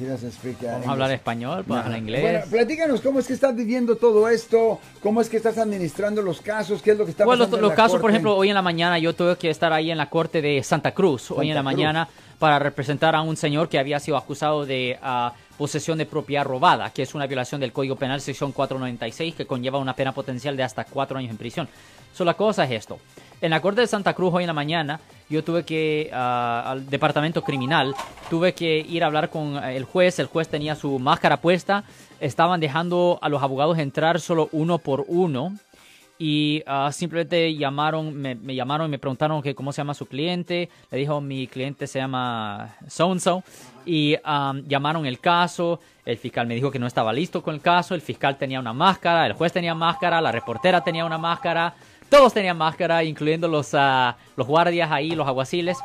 Vamos a hablar español, podemos hablar inglés. Bueno, platícanos cómo es que estás viviendo todo esto, cómo es que estás administrando los casos, qué es lo que está bueno, pasando. Los, en la casos, por corte? ejemplo, hoy en la mañana yo tuve que estar ahí en la corte de Santa Cruz, hoy en la Santa Cruz. mañana, para representar a un señor que había sido acusado de ah, posesión de propiedad robada, que es una violación del Código Penal, sección 496, que conlleva una pena potencial de hasta cuatro años en prisión. So, la cosa es esto. En la corte de Santa Cruz hoy en la mañana, yo tuve que, ah, al departamento criminal, tuve que ir a hablar con eh, el juez. El juez tenía su máscara puesta. Estaban dejando a los abogados entrar solo uno por uno. Y ah, simplemente llamaron, me, me llamaron y me preguntaron que cómo se llama su cliente. Le dijo, mi cliente se llama so and so. Y ah, llamaron el caso. El fiscal me dijo que no estaba listo con el caso. El fiscal tenía una máscara. El juez tenía máscara. La reportera tenía una máscara. Todos tenían máscara, incluyendo los, ah, los guardias ahí, los aguaciles.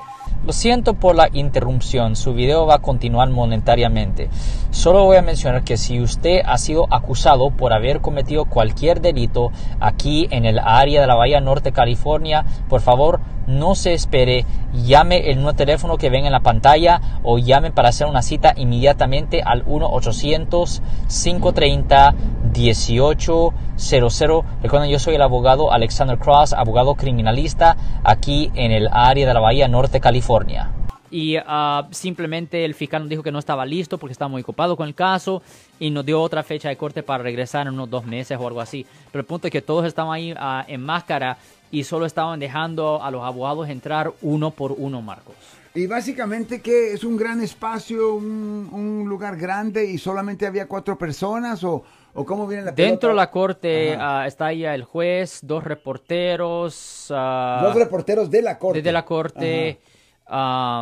Lo siento por la interrupción, su video va a continuar monetariamente. Solo voy a mencionar que si usted ha sido acusado por haber cometido cualquier delito aquí en el área de la Bahía Norte, California, por favor no se espere, llame el nuevo teléfono que ven en la pantalla o llame para hacer una cita inmediatamente al 1-800-530-1800. Recuerden, yo soy el abogado Alexander Cross, abogado criminalista aquí en el área de la Bahía Norte, California. y ah, simplemente el fiscal nos dijo que no estaba listo porque estaba muy ocupado con el caso y nos dio otra fecha de corte para regresar en unos dos meses o algo así. Pero el punto es que todos estaban ahí ah, en máscara y solo estaban dejando a los abogados entrar uno por uno, Marcos. Y básicamente que es un gran espacio, un, un lugar grande y solamente había cuatro personas o, o cómo viene la Dentro de pelota? la corte ah, está ahí el juez, dos reporteros, ah, Dos reporteros de la corte. desde la corte,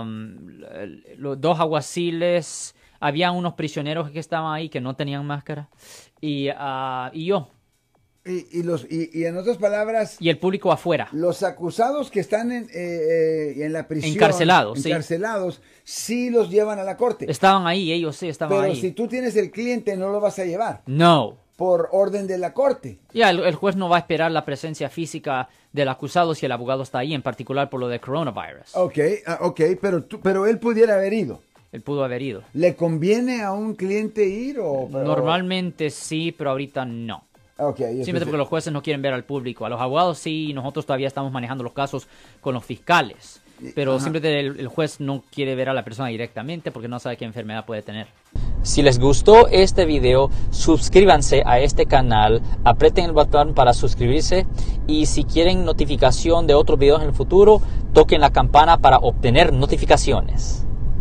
l- los dos aguaciles, había unos prisioneros que estaban ahí que no tenían máscara y, ah, y yo Y, y los, y, y en otras palabras, y el público afuera. los acusados que están en, eh, eh, en la prisión. Encarcelados, sí. Encarcelados, sí los llevan a la corte. Estaban ahí, ellos sí estaban Pero ahí. si tú tienes el cliente, no lo vas a llevar No. por orden de la corte. Ya, el, el juez no va a esperar la presencia física del acusado si el abogado está ahí, en particular por lo de coronavirus. Ok, ah, ok, pero, tú, pero él pudiera haber ido. Él pudo haber ido. ¿Le conviene a un cliente ir o...? pero- Normalmente sí, pero ahorita no. Ok, y Simplemente porque los jueces no quieren ver al público. A los abogados sí, y nosotros todavía estamos manejando los casos con los fiscales. Pero Ajá. simplemente el, el juez no quiere ver a la persona directamente porque no sabe qué enfermedad puede tener. Si les gustó este video, suscríbanse a este canal, aprieten el botón para suscribirse y si quieren notificación de otros videos en el futuro, toquen la campana para obtener notificaciones.